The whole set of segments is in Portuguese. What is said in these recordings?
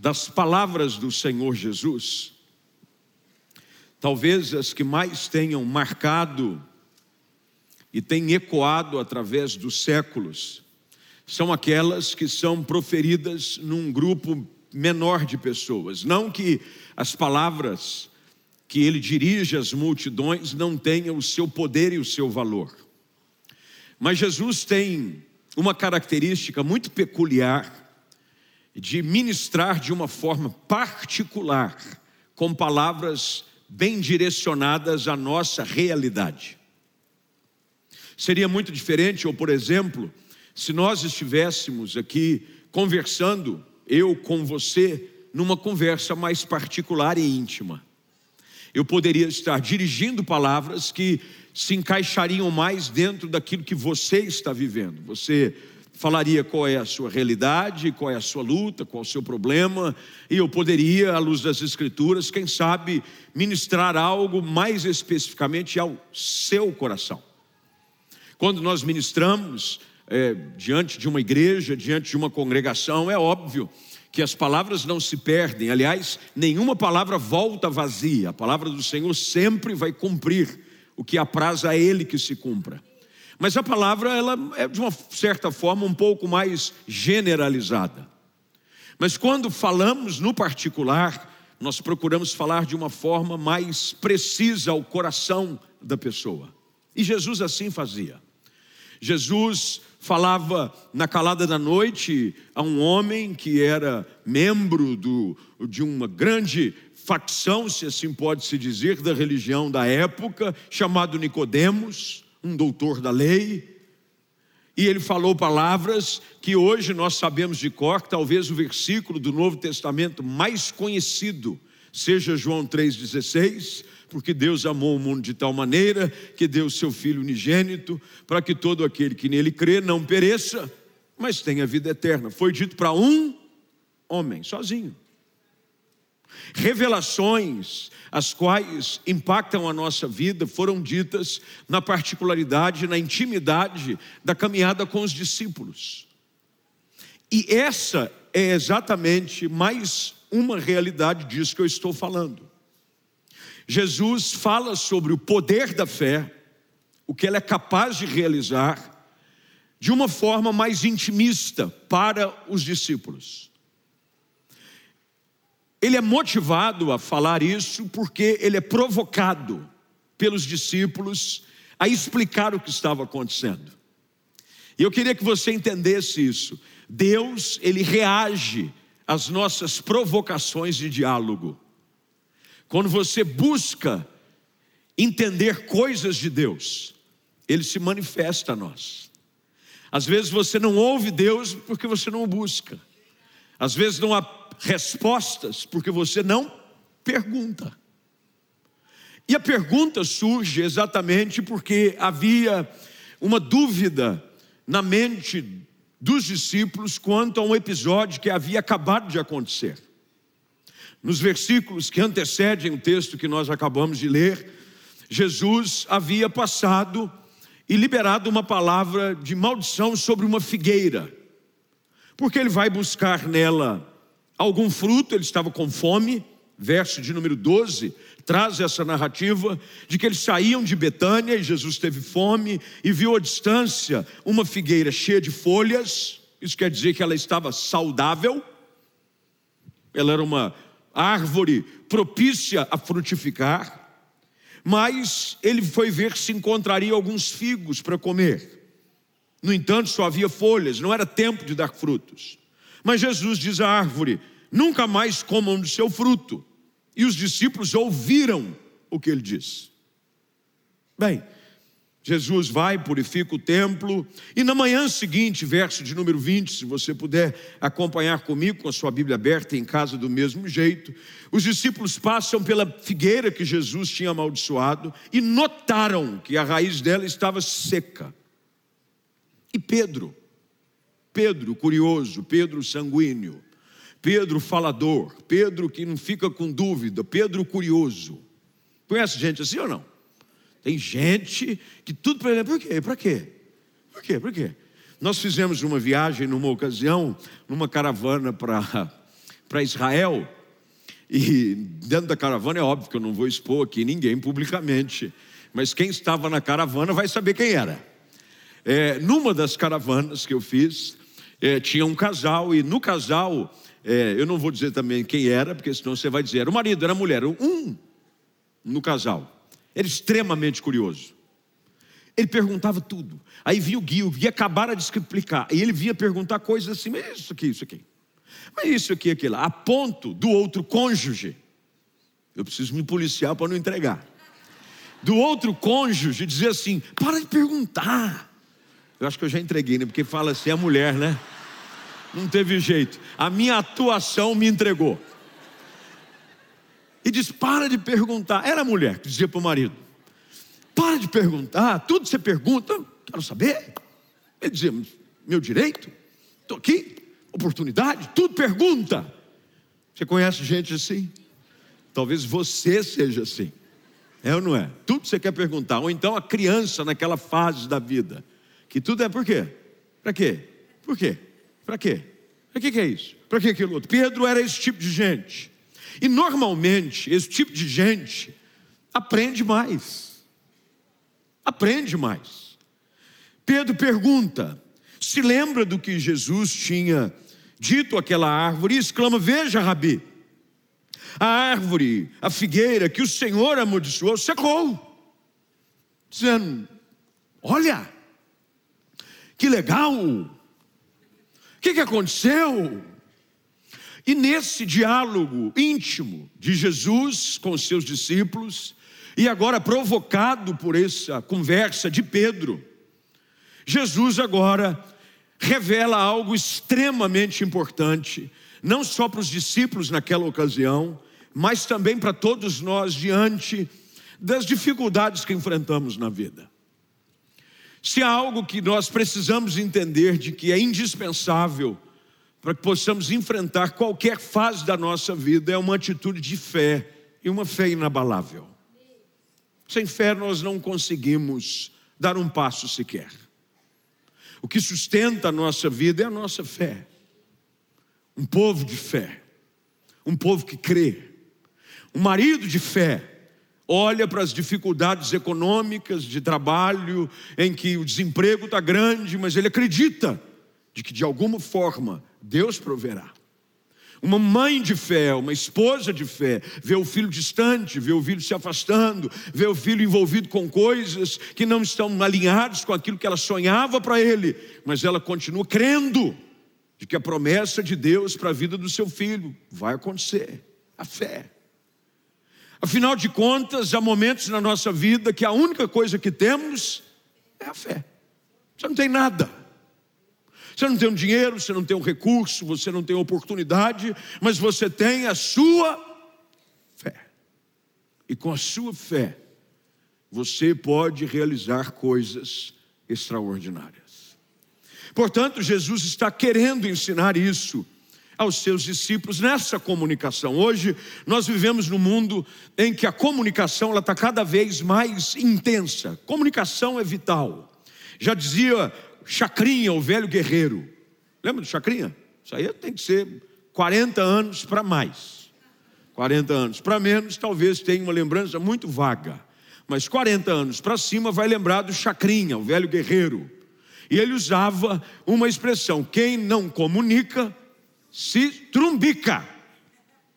das palavras do Senhor Jesus, talvez as que mais tenham marcado e têm ecoado através dos séculos, são aquelas que são proferidas num grupo menor de pessoas. Não que as palavras que ele dirige às multidões não tenham o seu poder e o seu valor. Mas Jesus tem uma característica muito peculiar de ministrar de uma forma particular, com palavras bem direcionadas à nossa realidade. Seria muito diferente, ou por exemplo, se nós estivéssemos aqui conversando, eu com você, numa conversa mais particular e íntima. Eu poderia estar dirigindo palavras que se encaixariam mais dentro daquilo que você está vivendo. Você falaria qual é a sua realidade, qual é a sua luta, qual é o seu problema, e eu poderia, à luz das Escrituras, quem sabe, ministrar algo mais especificamente ao seu coração. Quando nós ministramos é, diante de uma igreja, diante de uma congregação, é óbvio que as palavras não se perdem, aliás, nenhuma palavra volta vazia, a palavra do Senhor sempre vai cumprir o que apraz a Ele que se cumpra. Mas a palavra, ela é de uma certa forma um pouco mais generalizada. Mas quando falamos no particular, nós procuramos falar de uma forma mais precisa ao coração da pessoa. E Jesus assim fazia. Jesus falava na calada da noite a um homem que era membro do, de uma grande facção, se assim pode se dizer, da religião da época, chamado Nicodemos um doutor da lei, e ele falou palavras que hoje nós sabemos de cor, que talvez o versículo do Novo Testamento mais conhecido seja João 3,16, porque Deus amou o mundo de tal maneira que deu seu Filho unigênito, para que todo aquele que nele crê não pereça, mas tenha vida eterna. Foi dito para um homem, sozinho. Revelações, as quais impactam a nossa vida, foram ditas na particularidade, na intimidade da caminhada com os discípulos. E essa é exatamente mais uma realidade disso que eu estou falando. Jesus fala sobre o poder da fé, o que ela é capaz de realizar, de uma forma mais intimista para os discípulos. Ele é motivado a falar isso porque ele é provocado pelos discípulos a explicar o que estava acontecendo. E eu queria que você entendesse isso. Deus, ele reage às nossas provocações de diálogo. Quando você busca entender coisas de Deus, ele se manifesta a nós. Às vezes você não ouve Deus porque você não o busca. Às vezes não respostas porque você não pergunta. E a pergunta surge exatamente porque havia uma dúvida na mente dos discípulos quanto a um episódio que havia acabado de acontecer. Nos versículos que antecedem o texto que nós acabamos de ler, Jesus havia passado e liberado uma palavra de maldição sobre uma figueira, porque ele vai buscar nela algum fruto, ele estava com fome, verso de número 12, traz essa narrativa de que eles saíam de Betânia e Jesus teve fome e viu à distância uma figueira cheia de folhas, isso quer dizer que ela estava saudável, ela era uma árvore propícia a frutificar, mas ele foi ver se encontraria alguns figos para comer. No entanto, só havia folhas, não era tempo de dar frutos. Mas Jesus diz à árvore: nunca mais comam do seu fruto. E os discípulos ouviram o que ele disse. Bem, Jesus vai, purifica o templo, e na manhã seguinte, verso de número 20, se você puder acompanhar comigo com a sua Bíblia aberta em casa do mesmo jeito, os discípulos passam pela figueira que Jesus tinha amaldiçoado e notaram que a raiz dela estava seca. E Pedro, Pedro curioso, Pedro sanguíneo, Pedro falador, Pedro que não fica com dúvida, Pedro curioso. Conhece gente assim ou não? Tem gente que tudo para ele, por quê? Para quê? Por quê? Por quê? Nós fizemos uma viagem numa ocasião, numa caravana para Israel. E dentro da caravana é óbvio que eu não vou expor aqui ninguém publicamente, mas quem estava na caravana vai saber quem era. É, numa das caravanas que eu fiz, é, tinha um casal, e no casal, é, eu não vou dizer também quem era, porque senão você vai dizer, era o marido, era a mulher, um no casal. Era extremamente curioso. Ele perguntava tudo. Aí vinha o guia, o guia acabara de explicar. E ele vinha perguntar coisas assim, mas isso aqui, isso aqui. Mas isso aqui, aquilo. A ponto do outro cônjuge. Eu preciso me policiar para não entregar. Do outro cônjuge dizer assim: para de perguntar. Eu acho que eu já entreguei, né? Porque fala assim, é mulher, né? Não teve jeito. A minha atuação me entregou. E diz: para de perguntar. Era mulher que dizia para o marido. Para de perguntar, tudo você pergunta, quero saber. Ele dizia: meu direito, estou aqui, oportunidade, tudo pergunta. Você conhece gente assim? Talvez você seja assim. É ou não é? Tudo você quer perguntar. Ou então a criança naquela fase da vida. Que tudo é por quê? Para quê? Por quê? Para quê? Para que, que é isso? Para que aquilo outro? Pedro era esse tipo de gente. E normalmente, esse tipo de gente aprende mais aprende mais. Pedro pergunta, se lembra do que Jesus tinha dito àquela árvore e exclama: Veja, Rabi, a árvore, a figueira que o Senhor amaldiçoou, secou. Dizendo: Olha, que legal, o que, que aconteceu? E nesse diálogo íntimo de Jesus com seus discípulos, e agora, provocado por essa conversa de Pedro, Jesus agora revela algo extremamente importante, não só para os discípulos naquela ocasião, mas também para todos nós diante das dificuldades que enfrentamos na vida. Se há algo que nós precisamos entender de que é indispensável para que possamos enfrentar qualquer fase da nossa vida, é uma atitude de fé e uma fé inabalável. Sem fé nós não conseguimos dar um passo sequer. O que sustenta a nossa vida é a nossa fé. Um povo de fé, um povo que crê, um marido de fé, olha para as dificuldades econômicas, de trabalho, em que o desemprego está grande, mas ele acredita de que de alguma forma Deus proverá. Uma mãe de fé, uma esposa de fé, vê o filho distante, vê o filho se afastando, vê o filho envolvido com coisas que não estão alinhadas com aquilo que ela sonhava para ele, mas ela continua crendo de que a promessa de Deus para a vida do seu filho vai acontecer. A fé. Afinal de contas, há momentos na nossa vida que a única coisa que temos é a fé. Você não tem nada. Você não tem um dinheiro, você não tem um recurso, você não tem oportunidade, mas você tem a sua fé. E com a sua fé, você pode realizar coisas extraordinárias. Portanto, Jesus está querendo ensinar isso aos seus discípulos nessa comunicação. Hoje nós vivemos num mundo em que a comunicação está cada vez mais intensa. Comunicação é vital. Já dizia Chacrinha, o velho guerreiro. Lembra do Chacrinha? Isso aí tem que ser 40 anos para mais. 40 anos para menos, talvez tenha uma lembrança muito vaga. Mas 40 anos para cima vai lembrar do Chacrinha, o velho guerreiro. E ele usava uma expressão: quem não comunica, se trumbica.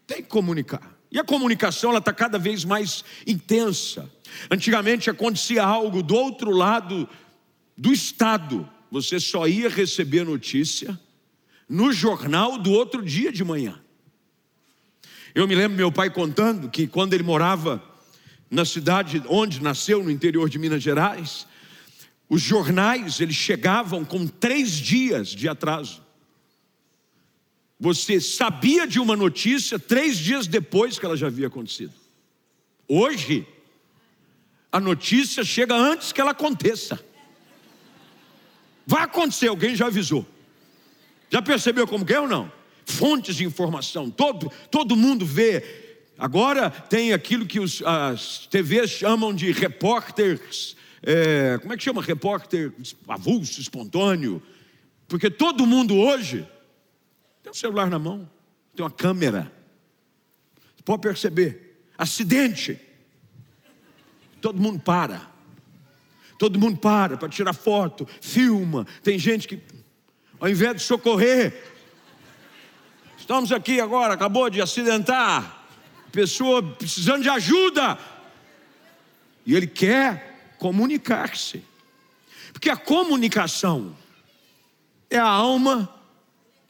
Tem que comunicar. E a comunicação está cada vez mais intensa. Antigamente acontecia algo do outro lado do estado você só ia receber notícia no jornal do outro dia de manhã. Eu me lembro meu pai contando que quando ele morava na cidade onde nasceu, no interior de Minas Gerais, os jornais eles chegavam com três dias de atraso. Você sabia de uma notícia três dias depois que ela já havia acontecido. Hoje, a notícia chega antes que ela aconteça. Vai acontecer, alguém já avisou. Já percebeu como que é ou não? Fontes de informação, todo, todo mundo vê. Agora tem aquilo que os, as TVs chamam de repórteres, é, como é que chama? Repórter avulso, espontâneo. Porque todo mundo hoje tem um celular na mão. tem uma câmera. Você pode perceber. Acidente. Todo mundo para. Todo mundo para para tirar foto, filma. Tem gente que, ao invés de socorrer, estamos aqui agora, acabou de acidentar, pessoa precisando de ajuda, e ele quer comunicar-se, porque a comunicação é a alma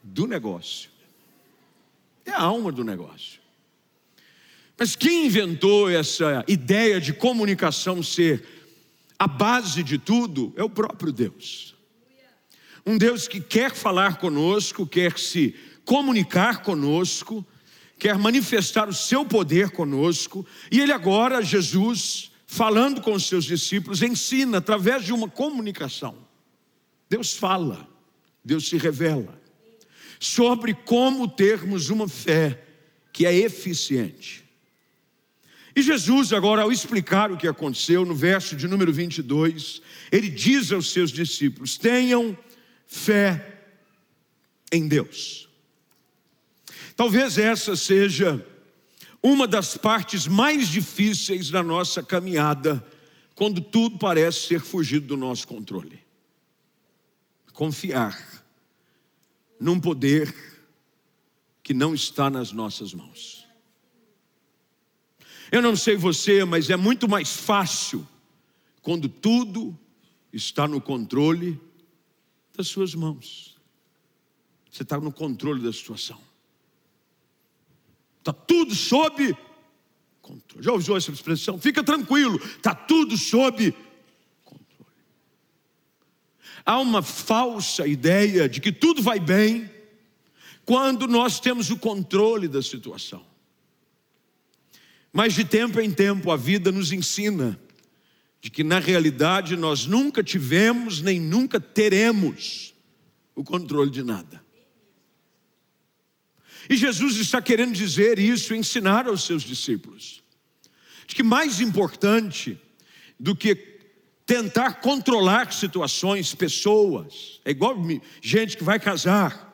do negócio. É a alma do negócio. Mas quem inventou essa ideia de comunicação ser a base de tudo é o próprio Deus. Um Deus que quer falar conosco, quer se comunicar conosco, quer manifestar o seu poder conosco, e ele agora, Jesus, falando com os seus discípulos, ensina através de uma comunicação. Deus fala, Deus se revela sobre como termos uma fé que é eficiente. E Jesus, agora, ao explicar o que aconteceu, no verso de número 22, ele diz aos seus discípulos: tenham fé em Deus. Talvez essa seja uma das partes mais difíceis da nossa caminhada, quando tudo parece ser fugido do nosso controle. Confiar num poder que não está nas nossas mãos. Eu não sei você, mas é muito mais fácil quando tudo está no controle das suas mãos. Você está no controle da situação. Está tudo sob controle. Já usou essa expressão? Fica tranquilo, está tudo sob controle. Há uma falsa ideia de que tudo vai bem quando nós temos o controle da situação. Mas de tempo em tempo a vida nos ensina de que na realidade nós nunca tivemos nem nunca teremos o controle de nada. E Jesus está querendo dizer isso, ensinar aos seus discípulos, de que mais importante do que tentar controlar situações, pessoas, é igual gente que vai casar,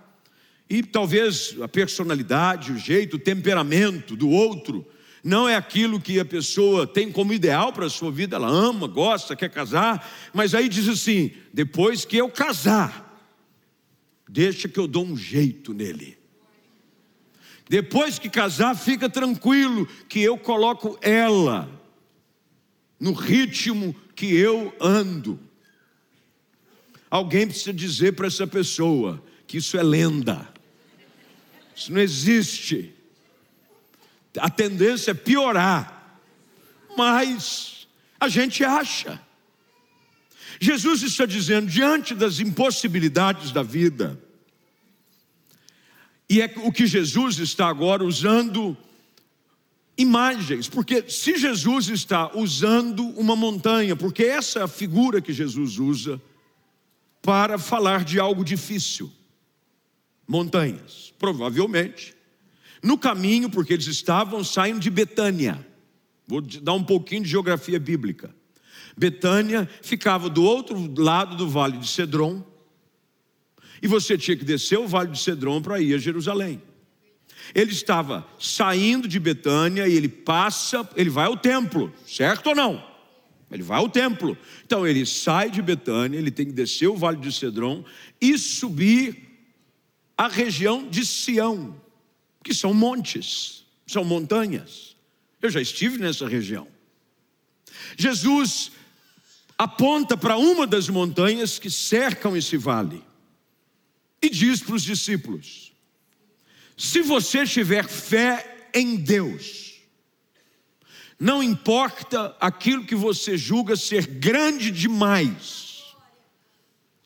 e talvez a personalidade, o jeito, o temperamento do outro não é aquilo que a pessoa tem como ideal para a sua vida, ela ama, gosta, quer casar, mas aí diz assim: depois que eu casar, deixa que eu dou um jeito nele. Depois que casar, fica tranquilo que eu coloco ela no ritmo que eu ando. Alguém precisa dizer para essa pessoa que isso é lenda, isso não existe a tendência é piorar, mas a gente acha. Jesus está dizendo, diante das impossibilidades da vida, e é o que Jesus está agora usando imagens, porque se Jesus está usando uma montanha, porque essa é a figura que Jesus usa para falar de algo difícil, montanhas, provavelmente no caminho, porque eles estavam saindo de Betânia, vou dar um pouquinho de geografia bíblica. Betânia ficava do outro lado do vale de Cedron, e você tinha que descer o vale de Cedron para ir a Jerusalém. Ele estava saindo de Betânia e ele passa, ele vai ao templo, certo ou não? Ele vai ao templo. Então ele sai de Betânia, ele tem que descer o vale de Cedron e subir a região de Sião que são montes, são montanhas. Eu já estive nessa região. Jesus aponta para uma das montanhas que cercam esse vale e diz para os discípulos: se você tiver fé em Deus, não importa aquilo que você julga ser grande demais,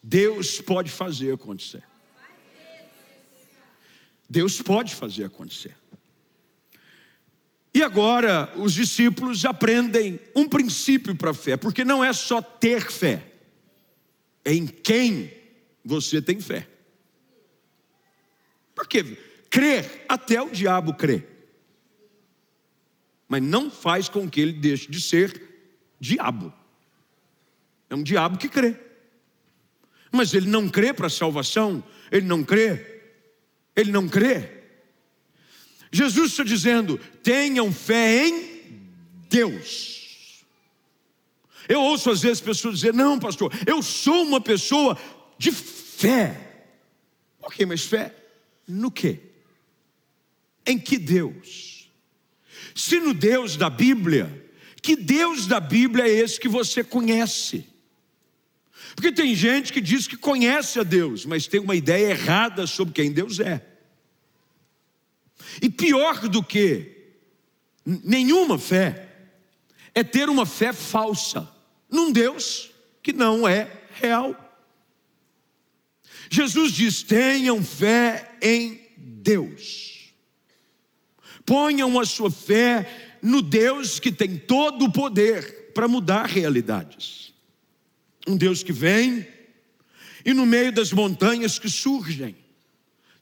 Deus pode fazer acontecer. Deus pode fazer acontecer. E agora os discípulos aprendem um princípio para a fé, porque não é só ter fé, é em quem você tem fé. Porque crer, até o diabo crê, mas não faz com que ele deixe de ser diabo. É um diabo que crê, mas ele não crê para a salvação, ele não crê ele não crê. Jesus está dizendo: tenham fé em Deus. Eu ouço às vezes pessoas dizer: não, pastor, eu sou uma pessoa de fé. Ok, mas fé no quê? Em que Deus? Se no Deus da Bíblia, que Deus da Bíblia é esse que você conhece? Porque tem gente que diz que conhece a Deus, mas tem uma ideia errada sobre quem Deus é. E pior do que nenhuma fé é ter uma fé falsa num Deus que não é real. Jesus diz: tenham fé em Deus. Ponham a sua fé no Deus que tem todo o poder para mudar realidades. Um Deus que vem e no meio das montanhas que surgem,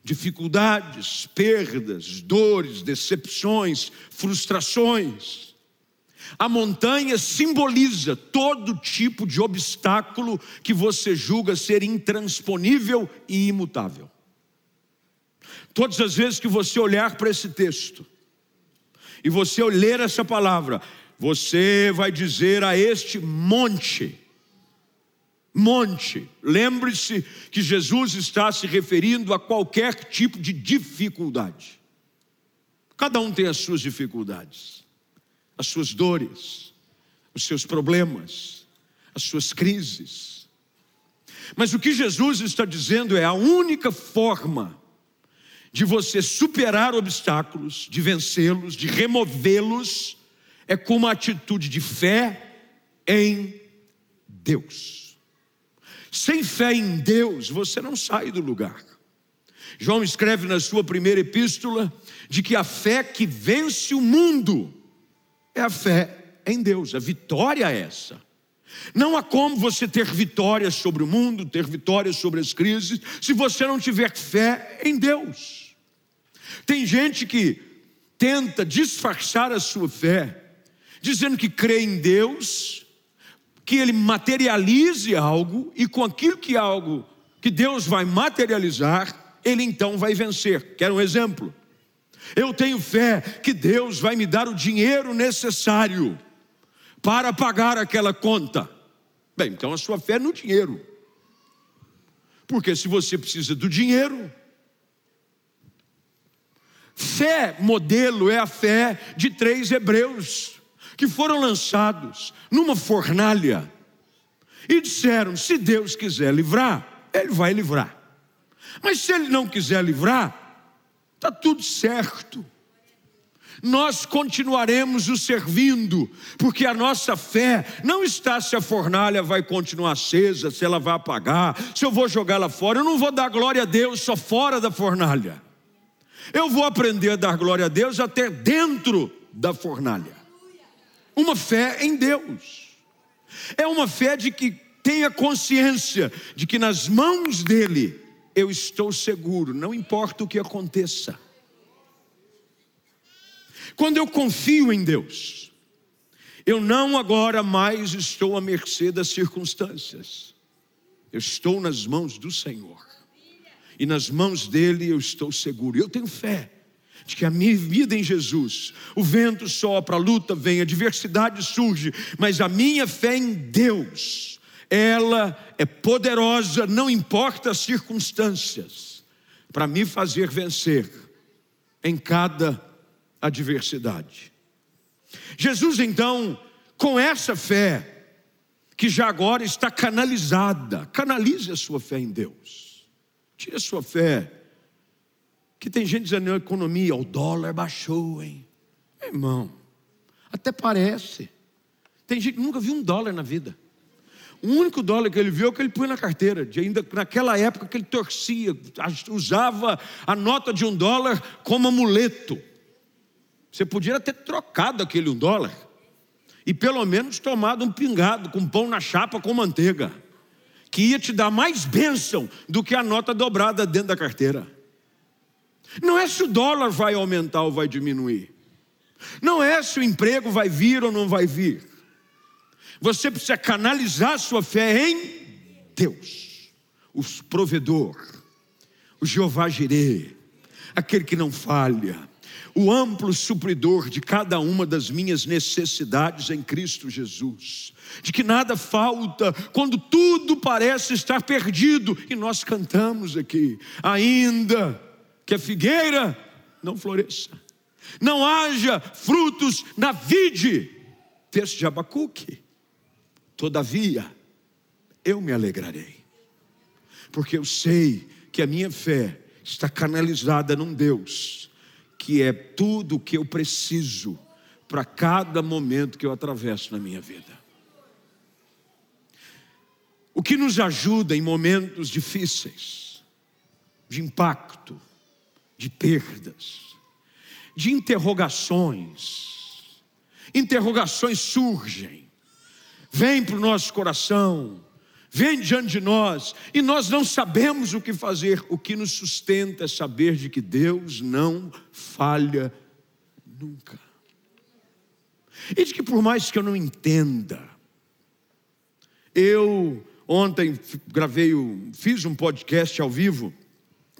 dificuldades, perdas, dores, decepções, frustrações. A montanha simboliza todo tipo de obstáculo que você julga ser intransponível e imutável. Todas as vezes que você olhar para esse texto e você ler essa palavra, você vai dizer a este monte, monte. Lembre-se que Jesus está se referindo a qualquer tipo de dificuldade. Cada um tem as suas dificuldades, as suas dores, os seus problemas, as suas crises. Mas o que Jesus está dizendo é a única forma de você superar obstáculos, de vencê-los, de removê-los, é com uma atitude de fé em Deus. Sem fé em Deus, você não sai do lugar. João escreve na sua primeira epístola de que a fé que vence o mundo é a fé em Deus, a vitória é essa. Não há como você ter vitória sobre o mundo, ter vitória sobre as crises, se você não tiver fé em Deus. Tem gente que tenta disfarçar a sua fé, dizendo que crê em Deus, que ele materialize algo e com aquilo que algo que Deus vai materializar, ele então vai vencer. Quer um exemplo? Eu tenho fé que Deus vai me dar o dinheiro necessário para pagar aquela conta. Bem, então a sua fé é no dinheiro. Porque se você precisa do dinheiro, fé modelo é a fé de três hebreus que foram lançados numa fornalha e disseram: se Deus quiser livrar, Ele vai livrar. Mas se Ele não quiser livrar, está tudo certo. Nós continuaremos o servindo, porque a nossa fé não está se a fornalha vai continuar acesa, se ela vai apagar, se eu vou jogá-la fora. Eu não vou dar glória a Deus só fora da fornalha. Eu vou aprender a dar glória a Deus até dentro da fornalha uma fé em Deus. É uma fé de que tenha consciência de que nas mãos dele eu estou seguro, não importa o que aconteça. Quando eu confio em Deus, eu não agora mais estou à mercê das circunstâncias. Eu estou nas mãos do Senhor. E nas mãos dele eu estou seguro. Eu tenho fé de que a minha vida em Jesus, o vento sopra, a luta vem, a adversidade surge, mas a minha fé em Deus, ela é poderosa, não importa as circunstâncias, para me fazer vencer em cada adversidade. Jesus então, com essa fé, que já agora está canalizada, canalize a sua fé em Deus, tire a sua fé que tem gente dizendo, economia, o dólar baixou, hein? Irmão, até parece. Tem gente que nunca viu um dólar na vida. O único dólar que ele viu é o que ele põe na carteira. De ainda naquela época que ele torcia, usava a nota de um dólar como amuleto. Você podia ter trocado aquele um dólar e pelo menos tomado um pingado com pão na chapa com manteiga, que ia te dar mais bênção do que a nota dobrada dentro da carteira. Não é se o dólar vai aumentar ou vai diminuir. Não é se o emprego vai vir ou não vai vir. Você precisa canalizar sua fé em Deus, o provedor, o Jeová Jireh, aquele que não falha, o amplo supridor de cada uma das minhas necessidades em Cristo Jesus, de que nada falta quando tudo parece estar perdido, e nós cantamos aqui, ainda que a figueira não floresça, não haja frutos na vide, texto de Abacuque, todavia eu me alegrarei, porque eu sei que a minha fé está canalizada num Deus que é tudo o que eu preciso para cada momento que eu atravesso na minha vida. O que nos ajuda em momentos difíceis, de impacto, de perdas, de interrogações. Interrogações surgem, vêm para o nosso coração, vem diante de nós e nós não sabemos o que fazer. O que nos sustenta é saber de que Deus não falha nunca. E de que por mais que eu não entenda, eu ontem gravei, fiz um podcast ao vivo,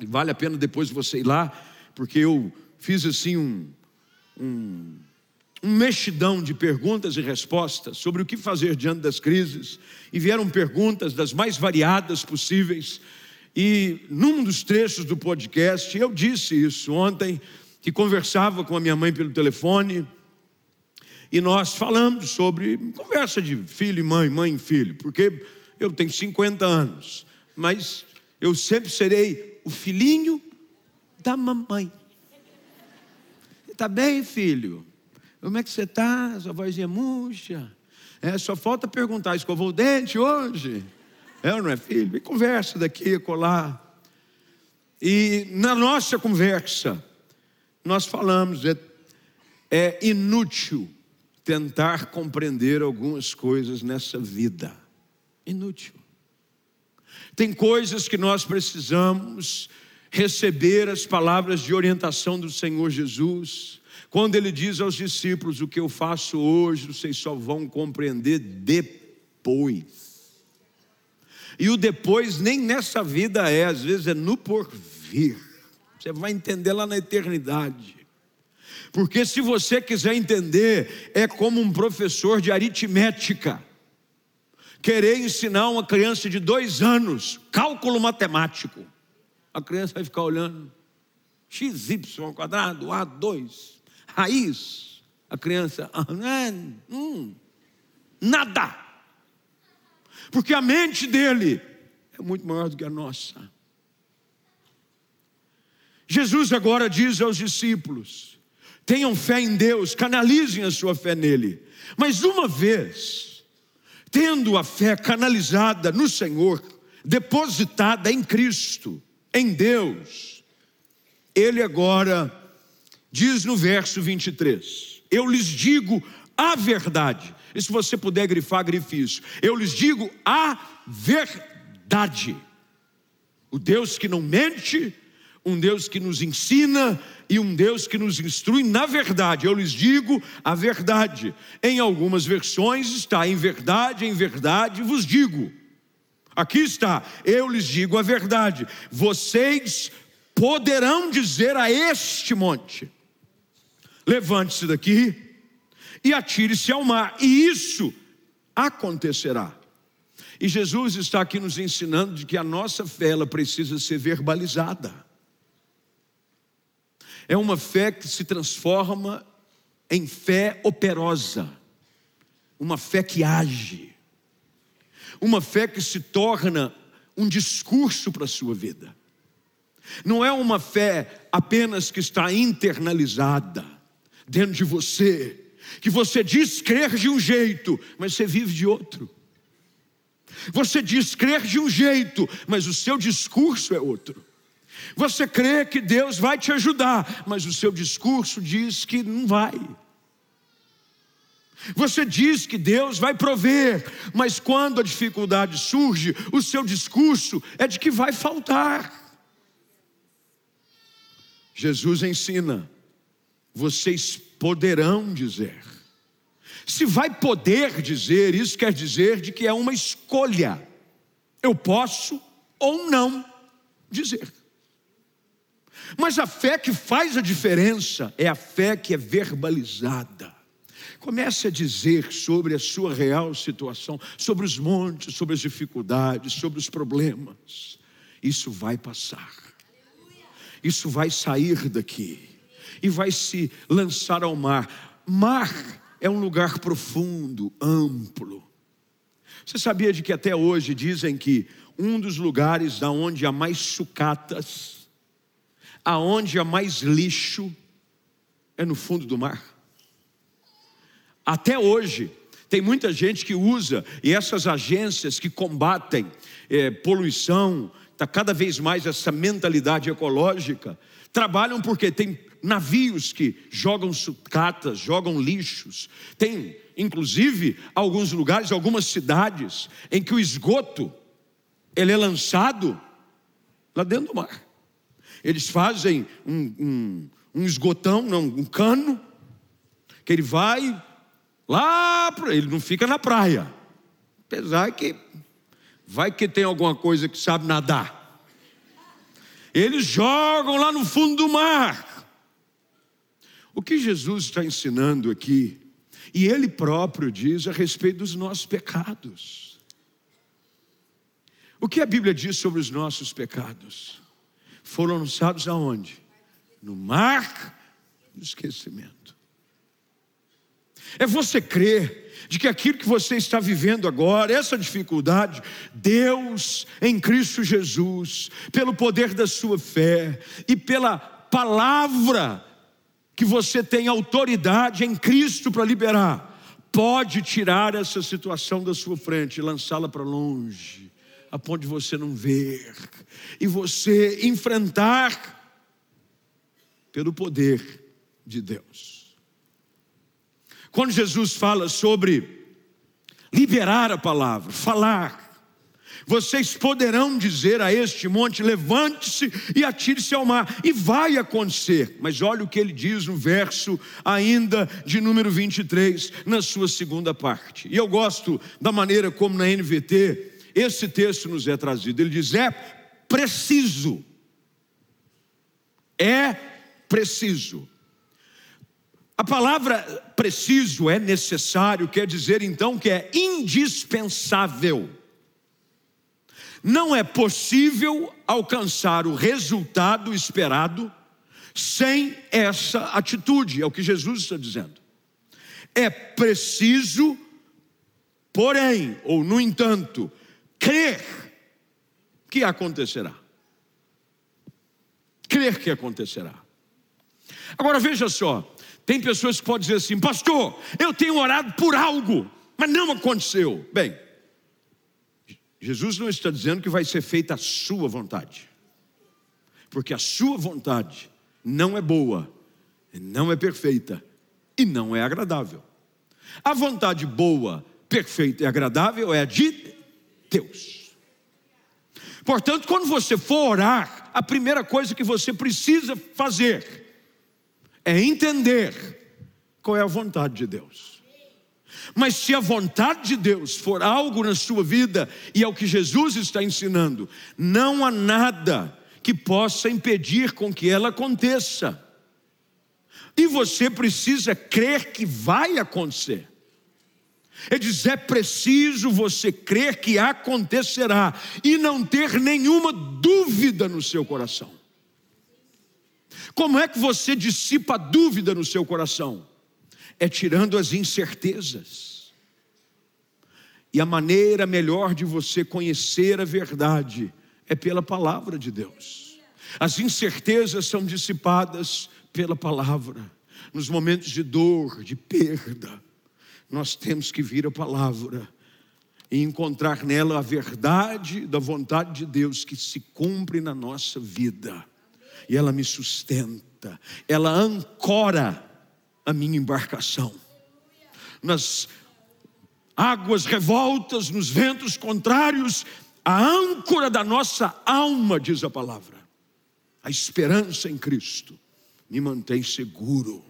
vale a pena depois você ir lá, porque eu fiz assim um, um um mexidão de perguntas e respostas sobre o que fazer diante das crises, e vieram perguntas das mais variadas possíveis. E num dos trechos do podcast, eu disse isso ontem, que conversava com a minha mãe pelo telefone, e nós falamos sobre conversa de filho e mãe, mãe e filho, porque eu tenho 50 anos, mas eu sempre serei o filhinho da mamãe. Está bem, filho? Como é que você está? Sua vozinha murcha. É, só falta perguntar: escovou o dente hoje? É ou não é, filho? E conversa daqui, colar. E na nossa conversa, nós falamos: é, é inútil tentar compreender algumas coisas nessa vida. Inútil. Tem coisas que nós precisamos receber as palavras de orientação do Senhor Jesus quando ele diz aos discípulos: O que eu faço hoje, vocês só vão compreender depois. E o depois nem nessa vida é, às vezes é no porvir. Você vai entender lá na eternidade. Porque se você quiser entender, é como um professor de aritmética querer ensinar uma criança de dois anos cálculo matemático. A criança vai ficar olhando xy quadrado, A2 raiz. A criança, hum, nada. Porque a mente dele é muito maior do que a nossa. Jesus agora diz aos discípulos: tenham fé em Deus, canalizem a sua fé nele. Mas uma vez, tendo a fé canalizada no Senhor, depositada em Cristo, em Deus, ele agora diz no verso 23: Eu lhes digo a verdade. E se você puder grifar, grife isso. Eu lhes digo a verdade. O Deus que não mente, um Deus que nos ensina e um Deus que nos instrui na verdade. Eu lhes digo a verdade. Em algumas versões está em verdade, em verdade vos digo. Aqui está, eu lhes digo a verdade. Vocês poderão dizer a este monte: levante-se daqui e atire-se ao mar, e isso acontecerá. E Jesus está aqui nos ensinando de que a nossa fé ela precisa ser verbalizada. É uma fé que se transforma em fé operosa, uma fé que age, uma fé que se torna um discurso para a sua vida. Não é uma fé apenas que está internalizada, dentro de você, que você diz crer de um jeito, mas você vive de outro. Você diz crer de um jeito, mas o seu discurso é outro. Você crê que Deus vai te ajudar, mas o seu discurso diz que não vai. Você diz que Deus vai prover, mas quando a dificuldade surge, o seu discurso é de que vai faltar. Jesus ensina vocês poderão dizer. Se vai poder dizer, isso quer dizer de que é uma escolha. Eu posso ou não dizer. Mas a fé que faz a diferença é a fé que é verbalizada. Comece a dizer sobre a sua real situação, sobre os montes, sobre as dificuldades, sobre os problemas. Isso vai passar. Isso vai sair daqui e vai se lançar ao mar. Mar é um lugar profundo, amplo. Você sabia de que até hoje dizem que um dos lugares da onde há mais sucatas, aonde há mais lixo, é no fundo do mar? Até hoje, tem muita gente que usa, e essas agências que combatem é, poluição, está cada vez mais essa mentalidade ecológica, trabalham porque tem navios que jogam sucatas, jogam lixos, tem inclusive alguns lugares, algumas cidades, em que o esgoto ele é lançado lá dentro do mar. Eles fazem um, um, um esgotão, não, um cano, que ele vai Lá, ele não fica na praia. Apesar que vai que tem alguma coisa que sabe nadar. Eles jogam lá no fundo do mar. O que Jesus está ensinando aqui, e Ele próprio diz a respeito dos nossos pecados. O que a Bíblia diz sobre os nossos pecados? Foram lançados aonde? No mar do esquecimento. É você crer de que aquilo que você está vivendo agora, essa dificuldade, Deus em Cristo Jesus, pelo poder da sua fé e pela palavra que você tem autoridade em Cristo para liberar, pode tirar essa situação da sua frente e lançá-la para longe, a ponto de você não ver, e você enfrentar pelo poder de Deus. Quando Jesus fala sobre liberar a palavra, falar, vocês poderão dizer a este monte: levante-se e atire-se ao mar, e vai acontecer. Mas olha o que ele diz no verso ainda de número 23, na sua segunda parte. E eu gosto da maneira como na NVT esse texto nos é trazido. Ele diz: é preciso. É preciso. A palavra preciso é necessário, quer dizer então que é indispensável. Não é possível alcançar o resultado esperado sem essa atitude, é o que Jesus está dizendo. É preciso, porém, ou no entanto, crer que acontecerá. Crer que acontecerá. Agora veja só, tem pessoas que podem dizer assim, pastor, eu tenho orado por algo, mas não aconteceu. Bem, Jesus não está dizendo que vai ser feita a sua vontade, porque a sua vontade não é boa, não é perfeita e não é agradável. A vontade boa, perfeita e agradável é a de Deus. Portanto, quando você for orar, a primeira coisa que você precisa fazer é entender qual é a vontade de Deus. Mas se a vontade de Deus for algo na sua vida, e é o que Jesus está ensinando, não há nada que possa impedir com que ela aconteça. E você precisa crer que vai acontecer. Ele diz: é preciso você crer que acontecerá e não ter nenhuma dúvida no seu coração. Como é que você dissipa a dúvida no seu coração? É tirando as incertezas. E a maneira melhor de você conhecer a verdade é pela palavra de Deus. As incertezas são dissipadas pela palavra. Nos momentos de dor, de perda, nós temos que vir a palavra e encontrar nela a verdade da vontade de Deus que se cumpre na nossa vida e ela me sustenta, ela ancora a minha embarcação. Nas águas revoltas, nos ventos contrários, a âncora da nossa alma, diz a palavra. A esperança em Cristo me mantém seguro.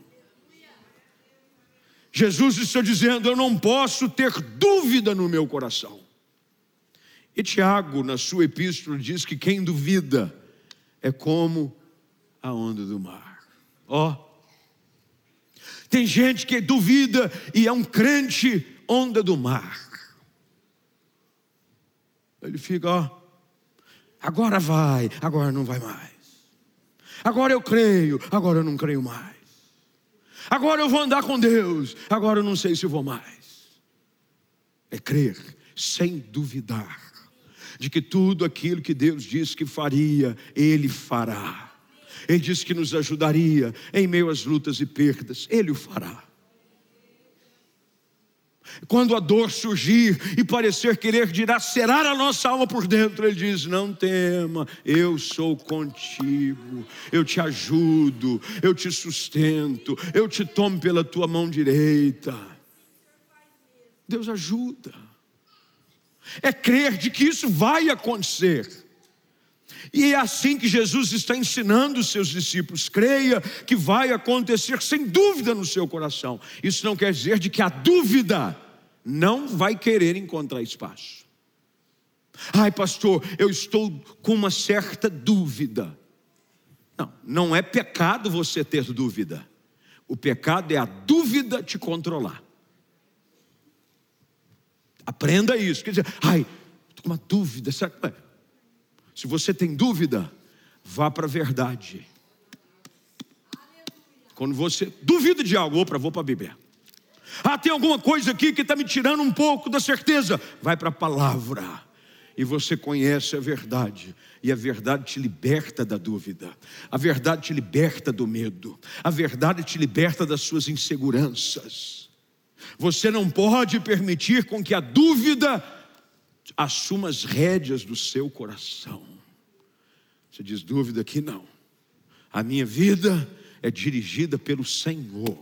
Jesus está dizendo: Eu não posso ter dúvida no meu coração. E Tiago, na sua epístola, diz que quem duvida é como a onda do mar. Ó. Oh. Tem gente que duvida e é um crente onda do mar. Ele fica, ó, agora vai, agora não vai mais. Agora eu creio, agora eu não creio mais. Agora eu vou andar com Deus, agora eu não sei se vou mais. É crer sem duvidar de que tudo aquilo que Deus disse que faria, Ele fará. Ele disse que nos ajudaria em meio às lutas e perdas, Ele o fará. Quando a dor surgir e parecer querer dilacerar a nossa alma por dentro, Ele diz: Não tema, eu sou contigo, eu te ajudo, eu te sustento, eu te tomo pela tua mão direita. Deus ajuda, é crer de que isso vai acontecer. E é assim que Jesus está ensinando os seus discípulos: creia que vai acontecer sem dúvida no seu coração. Isso não quer dizer de que a dúvida não vai querer encontrar espaço. Ai, pastor, eu estou com uma certa dúvida. Não, não é pecado você ter dúvida. O pecado é a dúvida te controlar. Aprenda isso. Quer dizer, ai, estou com uma dúvida. Será que... Se você tem dúvida, vá para a verdade. Quando você duvida de algo, opa, vou para a Bíblia. Ah, tem alguma coisa aqui que está me tirando um pouco da certeza. Vai para a palavra. E você conhece a verdade, e a verdade te liberta da dúvida, a verdade te liberta do medo, a verdade te liberta das suas inseguranças. Você não pode permitir com que a dúvida assuma as rédeas do seu coração. Você diz dúvida aqui não. A minha vida é dirigida pelo Senhor.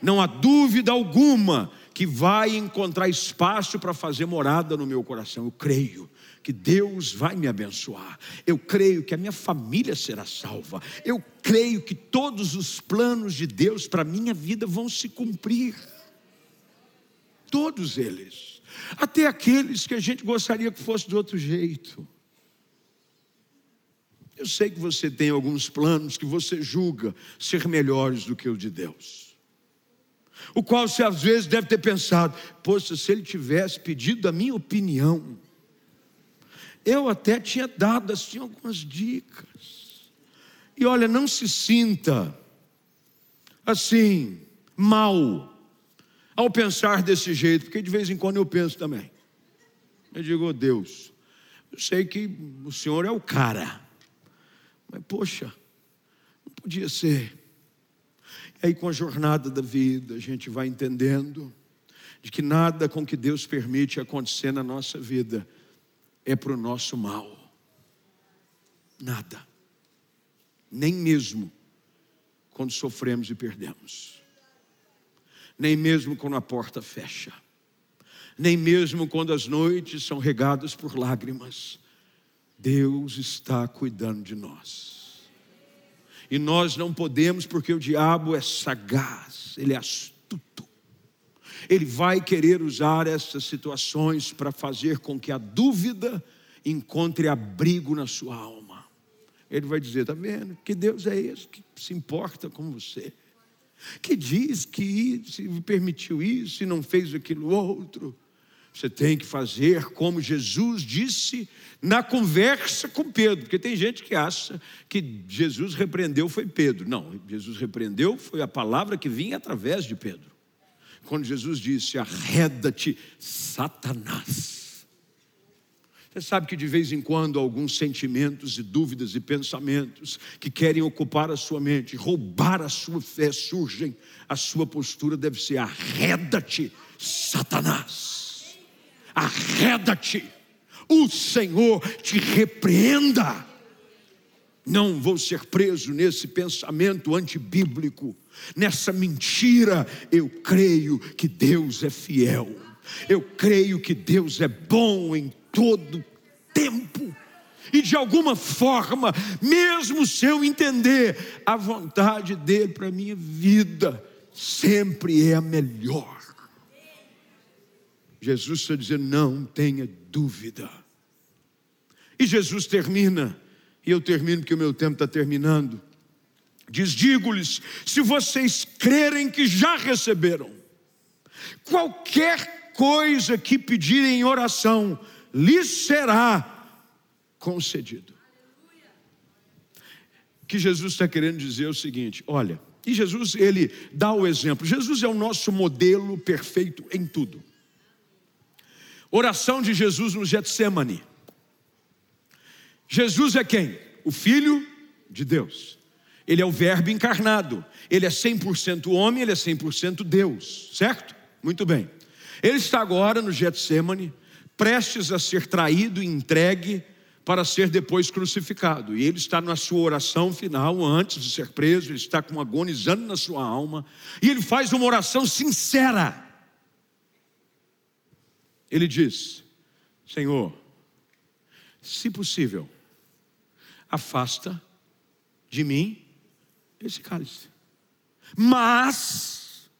Não há dúvida alguma que vai encontrar espaço para fazer morada no meu coração. Eu creio que Deus vai me abençoar. Eu creio que a minha família será salva. Eu creio que todos os planos de Deus para minha vida vão se cumprir. Todos eles. Até aqueles que a gente gostaria que fosse de outro jeito. Eu sei que você tem alguns planos que você julga ser melhores do que o de Deus. O qual você às vezes deve ter pensado: poxa, se ele tivesse pedido a minha opinião, eu até tinha dado assim algumas dicas. E olha, não se sinta assim, mal, ao pensar desse jeito, porque de vez em quando eu penso também. Eu digo, oh, Deus, eu sei que o Senhor é o cara, mas poxa, não podia ser. E aí, com a jornada da vida, a gente vai entendendo de que nada com que Deus permite acontecer na nossa vida é para o nosso mal. Nada. Nem mesmo quando sofremos e perdemos nem mesmo quando a porta fecha, nem mesmo quando as noites são regadas por lágrimas. Deus está cuidando de nós. E nós não podemos, porque o diabo é sagaz, ele é astuto. Ele vai querer usar essas situações para fazer com que a dúvida encontre abrigo na sua alma. Ele vai dizer: está vendo? Que Deus é esse que se importa com você que diz que permitiu isso e não fez aquilo outro. Você tem que fazer como Jesus disse na conversa com Pedro, porque tem gente que acha que Jesus repreendeu foi Pedro. Não, Jesus repreendeu foi a palavra que vinha através de Pedro. Quando Jesus disse: Arreda-te, Satanás. Você sabe que de vez em quando alguns sentimentos e dúvidas e pensamentos que querem ocupar a sua mente, roubar a sua fé, surgem. A sua postura deve ser: arreda-te, Satanás. Arreda-te. O Senhor te repreenda. Não vou ser preso nesse pensamento antibíblico, nessa mentira. Eu creio que Deus é fiel. Eu creio que Deus é bom em todo tempo. E de alguma forma, mesmo se eu entender a vontade dele para a minha vida, sempre é a melhor. Jesus está dizendo: não tenha dúvida. E Jesus termina, e eu termino porque o meu tempo está terminando. Diz: digo-lhes, se vocês crerem que já receberam, qualquer coisa que pedirem em oração, lhes será concedido. O que Jesus está querendo dizer é o seguinte: olha, e Jesus, ele dá o exemplo. Jesus é o nosso modelo perfeito em tudo. Oração de Jesus no Getsemane. Jesus é quem? O Filho de Deus. Ele é o Verbo encarnado. Ele é 100% homem, ele é 100% Deus, certo? Muito bem. Ele está agora no Getsemane, prestes a ser traído e entregue para ser depois crucificado. E ele está na sua oração final, antes de ser preso, ele está com agonizando na sua alma, e ele faz uma oração sincera. Ele diz: Senhor, se possível, afasta de mim esse cálice. Mas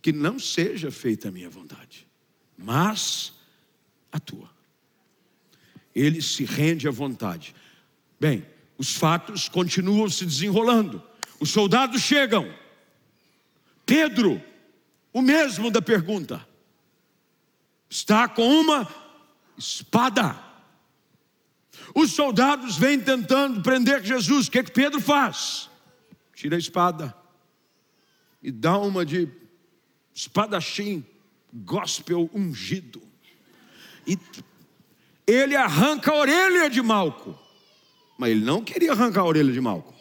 que não seja feita a minha vontade, mas a tua. Ele se rende à vontade. Bem, os fatos continuam se desenrolando. Os soldados chegam. Pedro, o mesmo da pergunta, está com uma espada. Os soldados vêm tentando prender Jesus. O que, é que Pedro faz? Tira a espada e dá uma de espadachim, gospel ungido. E ele arranca a orelha de Malco. Mas ele não queria arrancar a orelha de Malco.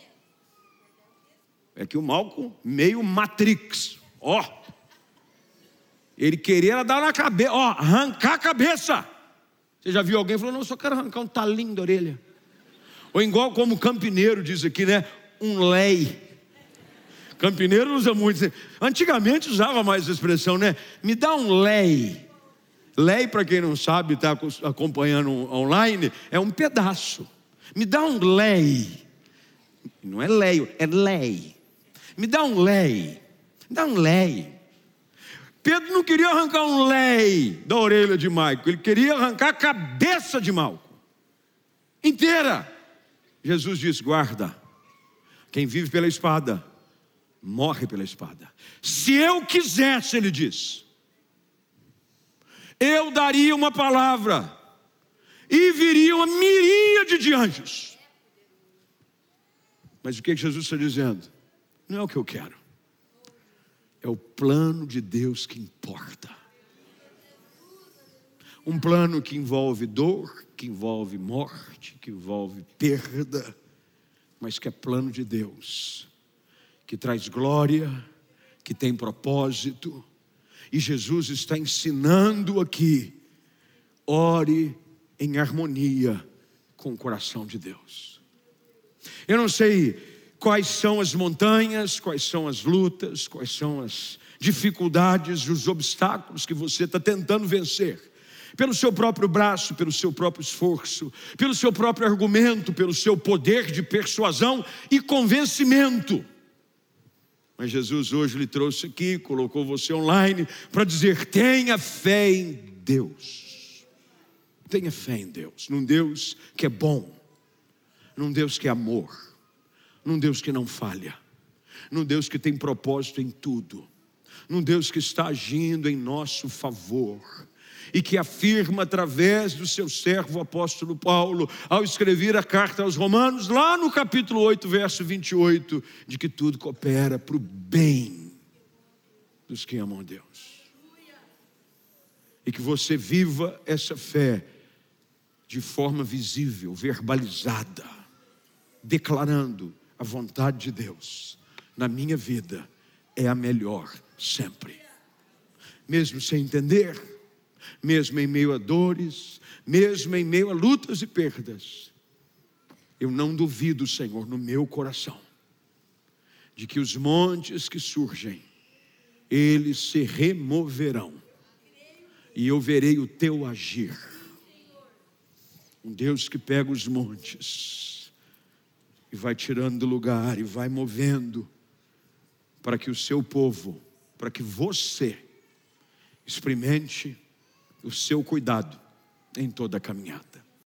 É que o Malco, meio Matrix, ó. Ele queria dar na cabeça, ó, arrancar a cabeça. Você já viu alguém falando, não, eu só quero arrancar um talinho da orelha. Ou igual como campineiro diz aqui, né? Um lei. Campineiro usa muito. Antigamente usava mais essa expressão, né? Me dá um lei. Lei, para quem não sabe, está acompanhando online, é um pedaço. Me dá um lei. Não é leio, é lei. Me dá um lei. Me dá um lei. Pedro não queria arrancar um lei da orelha de Maico, ele queria arrancar a cabeça de Malco inteira. Jesus diz: guarda, quem vive pela espada, morre pela espada. Se eu quisesse, ele diz, eu daria uma palavra, e viria uma miríade de anjos. Mas o que Jesus está dizendo? Não é o que eu quero. É o plano de Deus que importa. Um plano que envolve dor, que envolve morte, que envolve perda, mas que é plano de Deus, que traz glória, que tem propósito. E Jesus está ensinando aqui: ore em harmonia com o coração de Deus. Eu não sei quais são as montanhas, quais são as lutas, quais são as dificuldades, os obstáculos que você está tentando vencer. Pelo seu próprio braço, pelo seu próprio esforço, pelo seu próprio argumento, pelo seu poder de persuasão e convencimento. Mas Jesus hoje lhe trouxe aqui, colocou você online para dizer: tenha fé em Deus. Tenha fé em Deus, num Deus que é bom, num Deus que é amor num Deus que não falha, num Deus que tem propósito em tudo, num Deus que está agindo em nosso favor e que afirma através do seu servo apóstolo Paulo, ao escrever a carta aos Romanos, lá no capítulo 8, verso 28, de que tudo coopera para o bem dos que amam Deus. E que você viva essa fé de forma visível, verbalizada, declarando a vontade de Deus na minha vida é a melhor sempre. Mesmo sem entender, mesmo em meio a dores, mesmo em meio a lutas e perdas, eu não duvido, Senhor, no meu coração, de que os montes que surgem, eles se removerão, e eu verei o teu agir. Um Deus que pega os montes e vai tirando do lugar e vai movendo para que o seu povo, para que você experimente o seu cuidado em toda a caminhada.